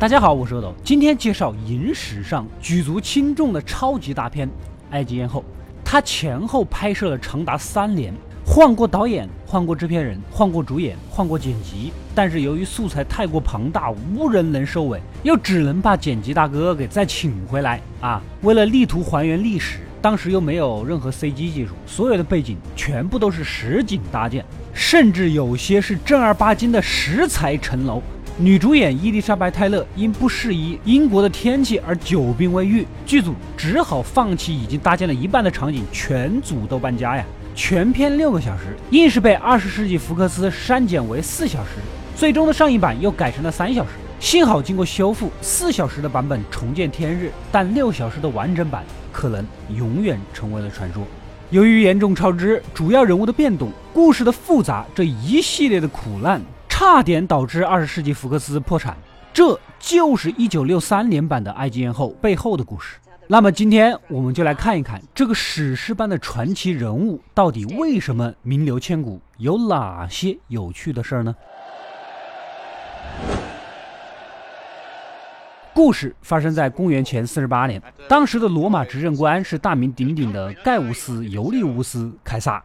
大家好，我是阿斗，今天介绍影史上举足轻重的超级大片《埃及艳后》。它前后拍摄了长达三年，换过导演，换过制片人，换过主演，换过剪辑。但是由于素材太过庞大，无人能收尾，又只能把剪辑大哥给再请回来啊。为了力图还原历史，当时又没有任何 CG 技术，所有的背景全部都是实景搭建，甚至有些是正儿八经的石材城楼。女主演伊丽莎白·泰勒因不适宜英国的天气而久病未愈，剧组只好放弃已经搭建了一半的场景，全组都搬家呀。全片六个小时，硬是被二十世纪福克斯删减为四小时，最终的上映版又改成了三小时。幸好经过修复，四小时的版本重见天日，但六小时的完整版可能永远成为了传说。由于严重超支、主要人物的变动、故事的复杂，这一系列的苦难。差点导致二十世纪福克斯破产，这就是一九六三年版的《埃及艳后》背后的故事。那么今天我们就来看一看这个史诗般的传奇人物到底为什么名留千古，有哪些有趣的事儿呢？故事发生在公元前四十八年，当时的罗马执政官是大名鼎鼎的盖乌斯·尤利乌斯·凯撒。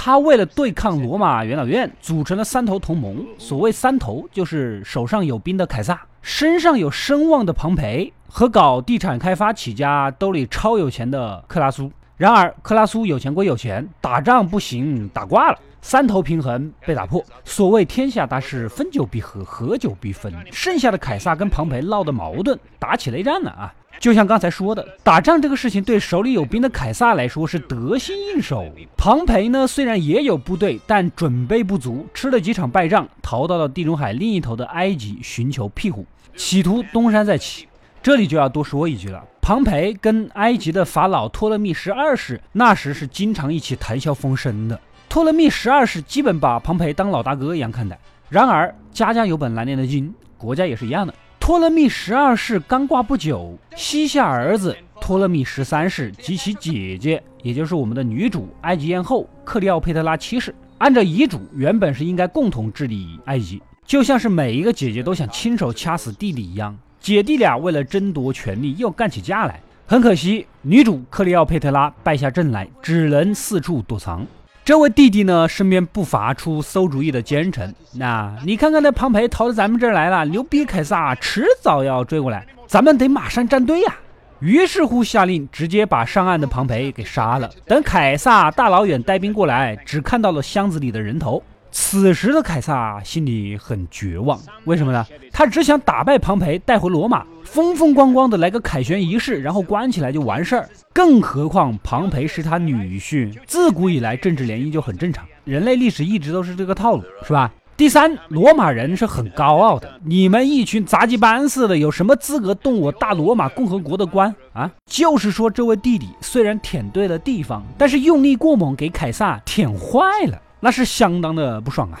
他为了对抗罗马元老院，组成了三头同盟。所谓三头，就是手上有兵的凯撒，身上有声望的庞培，和搞地产开发起家、兜里超有钱的克拉苏。然而，克拉苏有钱归有钱，打仗不行，打挂了。三头平衡被打破，所谓天下大事，分久必合，合久必分。剩下的凯撒跟庞培闹的矛盾，打起内战了啊！就像刚才说的，打仗这个事情对手里有兵的凯撒来说是得心应手。庞培呢，虽然也有部队，但准备不足，吃了几场败仗，逃到了地中海另一头的埃及寻求庇护，企图东山再起。这里就要多说一句了，庞培跟埃及的法老托勒密十二世那时是经常一起谈笑风生的。托勒密十二世基本把庞培当老大哥一样看待。然而家家有本难念的经，国家也是一样的。托勒密十二世刚挂不久，膝下儿子托勒密十三世及其姐姐，也就是我们的女主埃及艳后克利奥佩特拉七世，按照遗嘱，原本是应该共同治理埃及，就像是每一个姐姐都想亲手掐死弟弟一样。姐弟俩为了争夺权力又干起架来，很可惜，女主克利奥佩特拉败下阵来，只能四处躲藏。这位弟弟呢，身边不乏出馊主意的奸臣。那你看看那庞培逃到咱们这儿来了，牛逼凯撒迟早要追过来，咱们得马上站队呀。于是乎下令直接把上岸的庞培给杀了。等凯撒大老远带兵过来，只看到了箱子里的人头。此时的凯撒心里很绝望，为什么呢？他只想打败庞培，带回罗马，风风光光的来个凯旋仪式，然后关起来就完事儿。更何况庞培是他女婿，自古以来政治联姻就很正常，人类历史一直都是这个套路，是吧？第三，罗马人是很高傲的，你们一群杂技班似的，有什么资格动我大罗马共和国的官啊？就是说，这位弟弟虽然舔对了地方，但是用力过猛，给凯撒舔坏了。那是相当的不爽啊！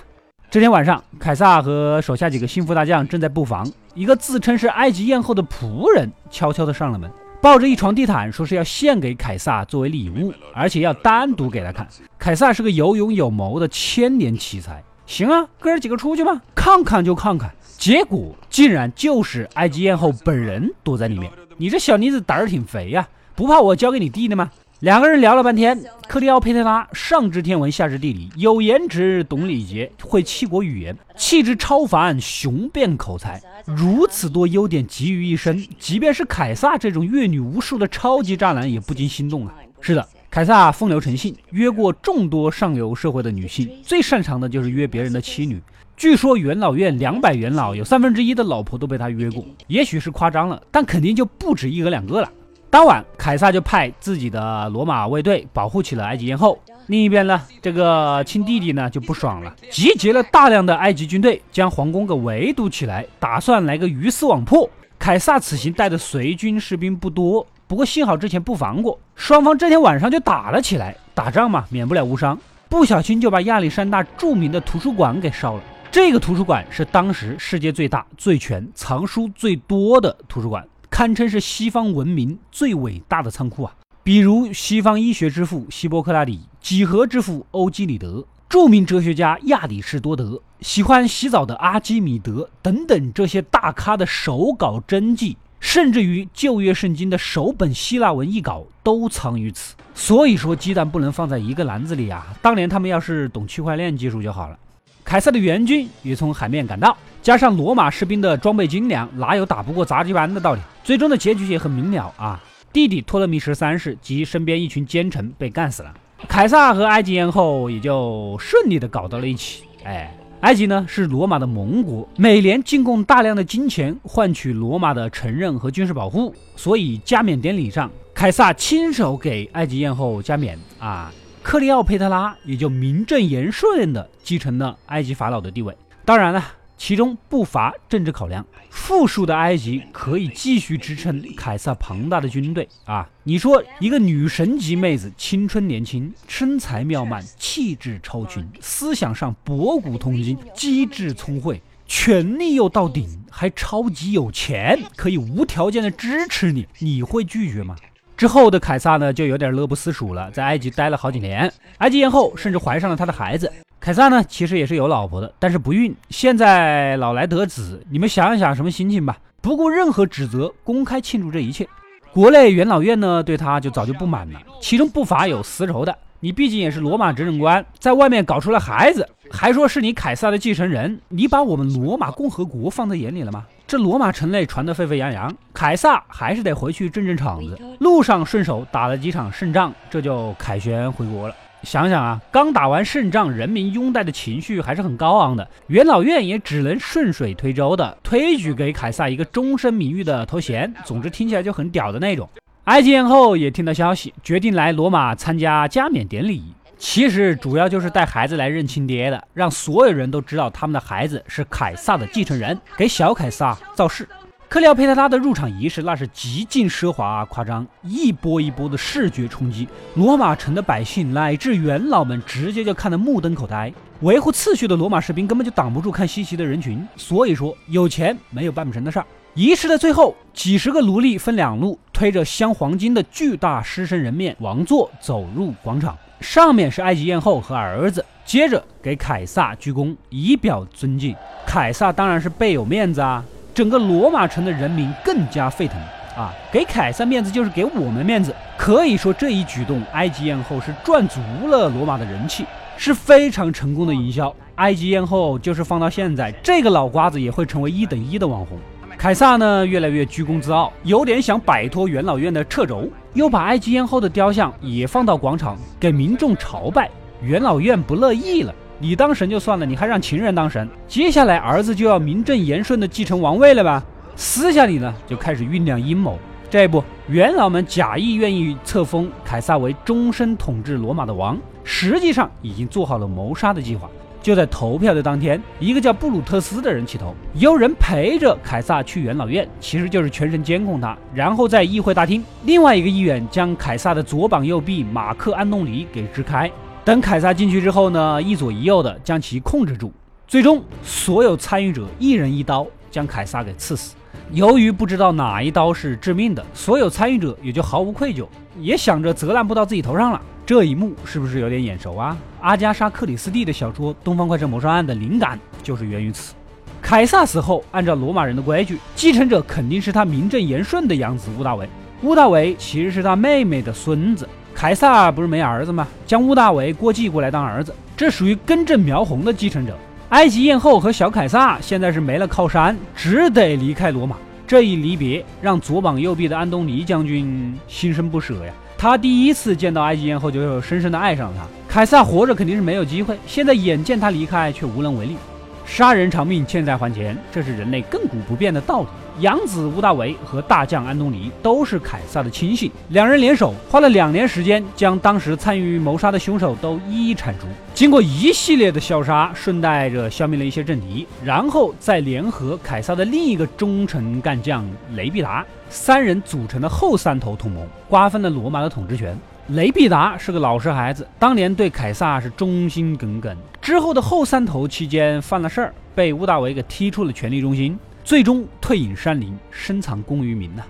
这天晚上，凯撒和手下几个心腹大将正在布防，一个自称是埃及艳后的仆人悄悄地上了门，抱着一床地毯，说是要献给凯撒作为礼物，而且要单独给他看。凯撒是个有勇有谋的千年奇才，行啊，哥儿几个出去吧，看看就看看。结果竟然就是埃及艳后本人躲在里面。你这小妮子胆儿挺肥呀，不怕我交给你弟的吗？两个人聊了半天，克利奥佩特拉上知天文下知地理，有颜值懂礼节，会七国语言，气质超凡，雄辩口才，如此多优点集于一身，即便是凯撒这种阅女无数的超级渣男也不禁心动啊！是的，凯撒风流成性，约过众多上流社会的女性，最擅长的就是约别人的妻女。据说元老院两百元老有三分之一的老婆都被他约过，也许是夸张了，但肯定就不止一个两个了。当晚，凯撒就派自己的罗马卫队保护起了埃及艳后。另一边呢，这个亲弟弟呢就不爽了，集结了大量的埃及军队，将皇宫给围堵起来，打算来个鱼死网破。凯撒此行带的随军士兵不多，不过幸好之前布防过，双方这天晚上就打了起来。打仗嘛，免不了无伤，不小心就把亚历山大著名的图书馆给烧了。这个图书馆是当时世界最大、最全、藏书最多的图书馆。堪称是西方文明最伟大的仓库啊！比如西方医学之父希波克拉底、几何之父欧几里得、著名哲学家亚里士多德、喜欢洗澡的阿基米德等等这些大咖的手稿真迹，甚至于旧约圣经的首本希腊文译稿都藏于此。所以说，鸡蛋不能放在一个篮子里啊！当年他们要是懂区块链技术就好了。凯撒的援军也从海面赶到，加上罗马士兵的装备精良，哪有打不过杂技班的道理？最终的结局也很明了啊！弟弟托勒密十三世及身边一群奸臣被干死了，凯撒和埃及艳后也就顺利的搞到了一起。哎。埃及呢是罗马的盟国，每年进贡大量的金钱换取罗马的承认和军事保护，所以加冕典礼上，凯撒亲手给埃及艳后加冕啊，克利奥佩特拉也就名正言顺的继承了埃及法老的地位。当然了。其中不乏政治考量，富庶的埃及可以继续支撑凯撒庞大的军队啊！你说一个女神级妹子，青春年轻，身材妙曼，气质超群，思想上博古通今，机智聪慧，权力又到顶，还超级有钱，可以无条件的支持你，你会拒绝吗？之后的凯撒呢，就有点乐不思蜀了，在埃及待了好几年，埃及艳后甚至怀上了他的孩子。凯撒呢，其实也是有老婆的，但是不孕。现在老来得子，你们想一想什么心情吧？不顾任何指责，公开庆祝这一切。国内元老院呢，对他就早就不满了，其中不乏有私仇的。你毕竟也是罗马执政官，在外面搞出了孩子，还说是你凯撒的继承人，你把我们罗马共和国放在眼里了吗？这罗马城内传得沸沸扬扬，凯撒还是得回去镇镇场子。路上顺手打了几场胜仗，这就凯旋回国了。想想啊，刚打完胜仗，人民拥戴的情绪还是很高昂的。元老院也只能顺水推舟的推举给凯撒一个终身名誉的头衔。总之听起来就很屌的那种。埃及艳后也听到消息，决定来罗马参加加冕典礼。其实主要就是带孩子来认亲爹的，让所有人都知道他们的孩子是凯撒的继承人，给小凯撒造势。克里奥佩特拉的入场仪式那是极尽奢华夸张，一波一波的视觉冲击，罗马城的百姓乃至元老们直接就看得目瞪口呆。维护秩序的罗马士兵根本就挡不住看稀奇的人群，所以说有钱没有办不成的事儿。仪式的最后，几十个奴隶分两路，推着镶黄金的巨大狮身人面王座走入广场，上面是埃及艳后和儿子，接着给凯撒鞠躬以表尊敬。凯撒当然是倍有面子啊。整个罗马城的人民更加沸腾啊！给凯撒面子就是给我们面子，可以说这一举动，埃及艳后是赚足了罗马的人气，是非常成功的营销。埃及艳后就是放到现在，这个脑瓜子也会成为一等一的网红。凯撒呢，越来越居功自傲，有点想摆脱元老院的掣肘，又把埃及艳后的雕像也放到广场给民众朝拜。元老院不乐意了。你当神就算了，你还让情人当神？接下来儿子就要名正言顺的继承王位了吧？私下里呢就开始酝酿阴谋。这一步，元老们假意愿意册封凯撒为终身统治罗马的王，实际上已经做好了谋杀的计划。就在投票的当天，一个叫布鲁特斯的人起头，有人陪着凯撒去元老院，其实就是全程监控他。然后在议会大厅，另外一个议员将凯撒的左膀右臂马克安东尼给支开。等凯撒进去之后呢，一左一右的将其控制住，最终所有参与者一人一刀将凯撒给刺死。由于不知道哪一刀是致命的，所有参与者也就毫无愧疚，也想着责难不到自己头上了。这一幕是不是有点眼熟啊？阿加莎·克里斯蒂的小说《东方快车谋杀案》的灵感就是源于此。凯撒死后，按照罗马人的规矩，继承者肯定是他名正言顺的养子屋大维。屋大维其实是他妹妹的孙子。凯撒不是没儿子吗？将屋大维过继过来当儿子，这属于根正苗红的继承者。埃及艳后和小凯撒现在是没了靠山，只得离开罗马。这一离别，让左膀右臂的安东尼将军心生不舍呀。他第一次见到埃及艳后，就深深的爱上了她。凯撒活着肯定是没有机会，现在眼见他离开，却无能为力。杀人偿命，欠债还钱，这是人类亘古不变的道理。养子乌大维和大将安东尼都是凯撒的亲信，两人联手花了两年时间，将当时参与谋杀的凶手都一一铲除。经过一系列的消杀，顺带着消灭了一些政敌，然后再联合凯撒的另一个忠臣干将雷必达，三人组成的后三头同盟，瓜分了罗马的统治权。雷必达是个老实孩子，当年对凯撒是忠心耿耿。之后的后三头期间犯了事儿，被乌大维给踢出了权力中心，最终退隐山林，深藏功于民呐。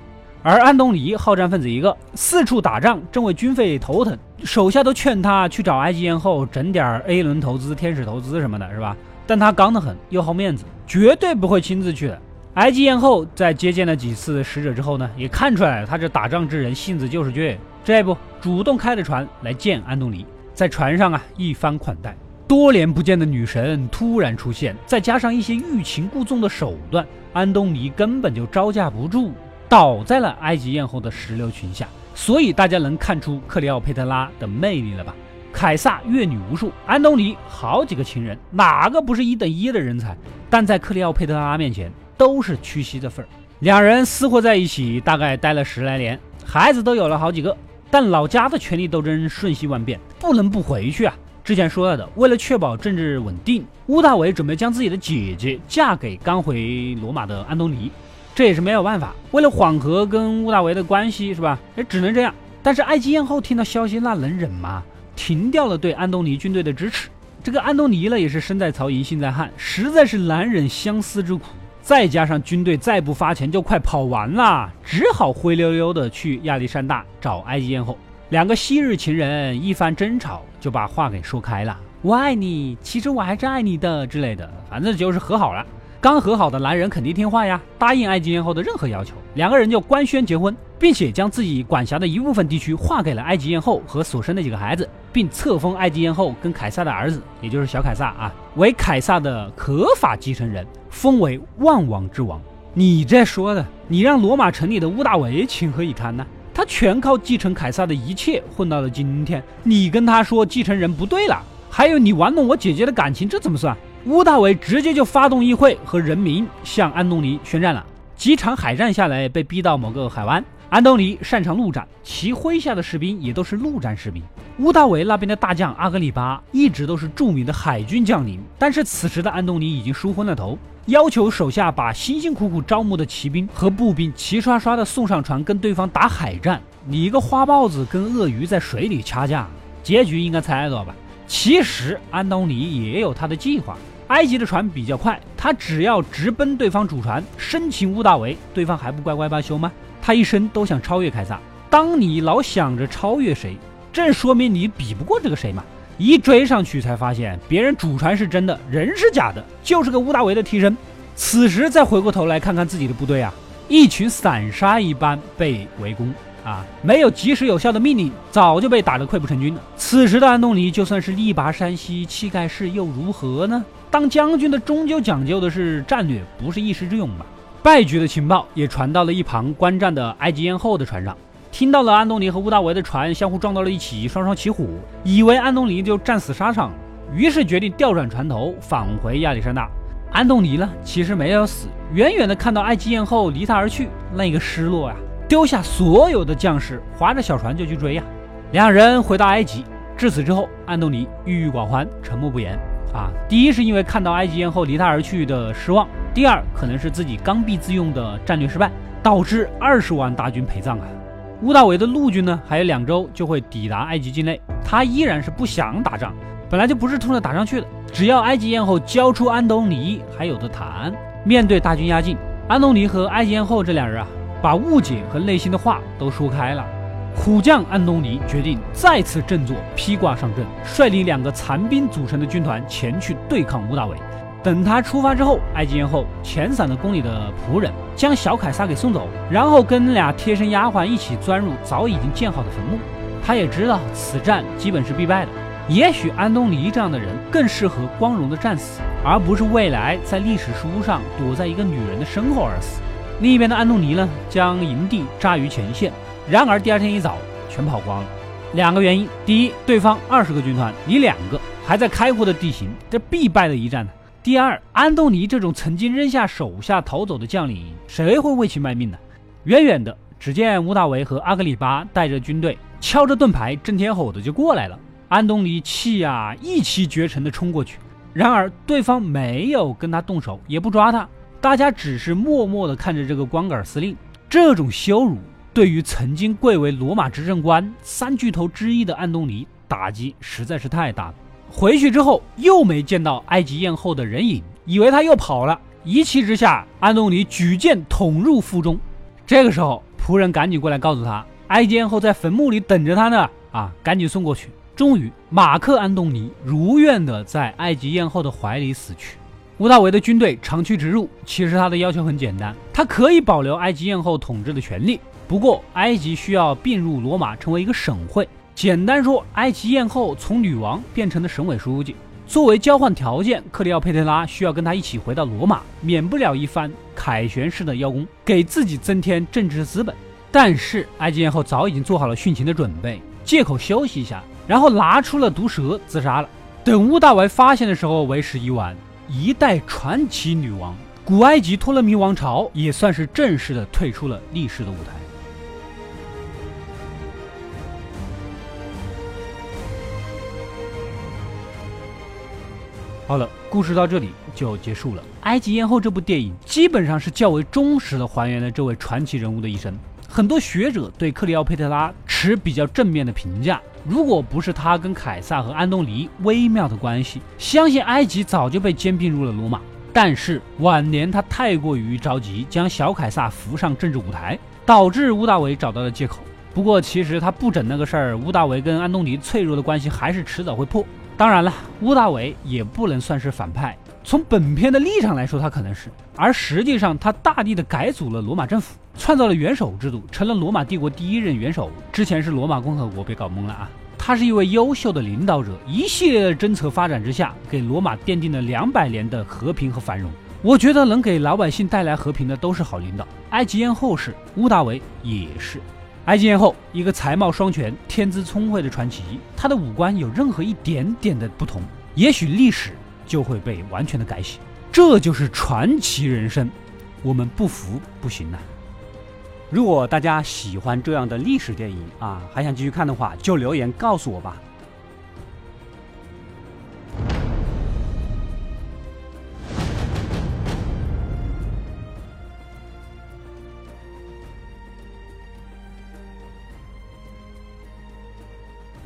而安东尼好战分子一个，四处打仗，正为军费头疼，手下都劝他去找埃及艳后整点 A 轮投资、天使投资什么的，是吧？但他刚得很，又好面子，绝对不会亲自去的。埃及艳后在接见了几次使者之后呢，也看出来了，他这打仗之人性子就是倔。这不，主动开着船来见安东尼，在船上啊一番款待。多年不见的女神突然出现，再加上一些欲擒故纵的手段，安东尼根本就招架不住，倒在了埃及艳后的石榴裙下。所以大家能看出克里奥佩特拉的魅力了吧？凯撒阅女无数，安东尼好几个情人，哪个不是一等一的人才？但在克里奥佩特拉面前。都是屈膝的份儿，两人厮混在一起，大概待了十来年，孩子都有了好几个。但老家的权力斗争瞬息万变，不能不回去啊！之前说了的，为了确保政治稳定，乌大维准备将自己的姐姐嫁给刚回罗马的安东尼，这也是没有办法。为了缓和跟乌大维的关系，是吧？也只能这样。但是埃及艳后听到消息，那能忍吗？停掉了对安东尼军队的支持。这个安东尼呢，也是身在曹营心在汉，实在是难忍相思之苦。再加上军队再不发钱就快跑完了，只好灰溜溜的去亚历山大找埃及艳后。两个昔日情人一番争吵，就把话给说开了：“我爱你，其实我还是爱你的之类的，反正就是和好了。”刚和好的男人肯定听话呀，答应埃及艳后的任何要求，两个人就官宣结婚，并且将自己管辖的一部分地区划给了埃及艳后和所生的几个孩子，并册封埃及艳后跟凯撒的儿子，也就是小凯撒啊，为凯撒的合法继承人，封为万王之王。你这说的，你让罗马城里的乌大维情何以堪呢？他全靠继承凯撒的一切混到了今天，你跟他说继承人不对了，还有你玩弄我姐姐的感情，这怎么算？乌大维直接就发动议会和人民向安东尼宣战了。几场海战下来，被逼到某个海湾。安东尼擅长陆战，其麾下的士兵也都是陆战士兵。乌大维那边的大将阿格里巴一直都是著名的海军将领，但是此时的安东尼已经输昏了头，要求手下把辛辛苦苦招募的骑兵和步兵齐刷刷的送上船跟对方打海战。你一个花豹子跟鳄鱼在水里掐架，结局应该猜到吧？其实安东尼也有他的计划。埃及的船比较快，他只要直奔对方主船，生擒乌大维，对方还不乖乖罢休吗？他一生都想超越凯撒。当你老想着超越谁，正说明你比不过这个谁嘛。一追上去才发现，别人主船是真的，人是假的，就是个乌大维的替身。此时再回过头来看看自己的部队啊，一群散沙一般被围攻。啊，没有及时有效的命令，早就被打得溃不成军了。此时的安东尼就算是力拔山兮气盖世，又如何呢？当将军的终究讲究的是战略，不是一时之勇吧？败局的情报也传到了一旁观战的埃及艳后的船上，听到了安东尼和乌大维的船相互撞到了一起，双双起火，以为安东尼就战死沙场，于是决定调转船头返回亚历山大。安东尼呢，其实没有死，远远的看到埃及艳后离他而去，那个失落啊！丢下所有的将士，划着小船就去追呀。两人回到埃及，至此之后，安东尼郁郁寡欢，沉默不言。啊，第一是因为看到埃及艳后离他而去的失望；第二，可能是自己刚愎自用的战略失败，导致二十万大军陪葬啊。乌大维的陆军呢，还有两周就会抵达埃及境内，他依然是不想打仗，本来就不是冲着打仗去的。只要埃及艳后交出安东尼，还有的谈。面对大军压境，安东尼和埃及艳后这两人啊。把误解和内心的话都说开了，虎将安东尼决定再次振作，披挂上阵，率领两个残兵组成的军团前去对抗乌大维。等他出发之后，埃及艳后遣散了宫里的仆人，将小凯撒给送走，然后跟俩贴身丫鬟一起钻入早已经建好的坟墓。他也知道此战基本是必败的，也许安东尼这样的人更适合光荣的战死，而不是未来在历史书上躲在一个女人的身后而死。另一边的安东尼呢，将营地扎于前线，然而第二天一早全跑光了。两个原因：第一，对方二十个军团，你两个，还在开阔的地形，这必败的一战呢；第二，安东尼这种曾经扔下手下逃走的将领，谁会为其卖命呢？远远的，只见乌大维和阿格里巴带着军队，敲着盾牌，震天吼的就过来了。安东尼气呀，一骑绝尘的冲过去，然而对方没有跟他动手，也不抓他。大家只是默默地看着这个光杆司令，这种羞辱对于曾经贵为罗马执政官三巨头之一的安东尼打击实在是太大了。回去之后又没见到埃及艳后的人影，以为他又跑了。一气之下，安东尼举剑捅入腹中。这个时候，仆人赶紧过来告诉他，埃及艳后在坟墓里等着他呢。啊，赶紧送过去。终于，马克·安东尼如愿的在埃及艳后的怀里死去。屋大维的军队长驱直入，其实他的要求很简单，他可以保留埃及艳后统治的权利，不过埃及需要并入罗马，成为一个省会。简单说，埃及艳后从女王变成了省委书记。作为交换条件，克里奥佩特拉需要跟他一起回到罗马，免不了一番凯旋式的邀功，给自己增添政治资本。但是埃及艳后早已经做好了殉情的准备，借口休息一下，然后拿出了毒蛇自杀了。等屋大维发现的时候，为时已晚。一代传奇女王，古埃及托勒密王朝也算是正式的退出了历史的舞台。好了，故事到这里就结束了。《埃及艳后》这部电影基本上是较为忠实的还原了这位传奇人物的一生。很多学者对克里奥佩特拉持比较正面的评价。如果不是他跟凯撒和安东尼微妙的关系，相信埃及早就被兼并入了罗马。但是晚年他太过于着急，将小凯撒扶上政治舞台，导致乌大维找到了借口。不过其实他不整那个事儿，乌大维跟安东尼脆弱的关系还是迟早会破。当然了，乌大维也不能算是反派。从本片的立场来说，他可能是，而实际上他大力的改组了罗马政府，创造了元首制度，成了罗马帝国第一任元首。之前是罗马共和国，别搞懵了啊！他是一位优秀的领导者，一系列的政策发展之下，给罗马奠定了两百年的和平和繁荣。我觉得能给老百姓带来和平的都是好领导。埃及艳后是，乌大维也是。埃及艳后，一个才貌双全、天资聪慧的传奇，她的五官有任何一点点的不同，也许历史。就会被完全的改写，这就是传奇人生，我们不服不行啊！如果大家喜欢这样的历史电影啊，还想继续看的话，就留言告诉我吧。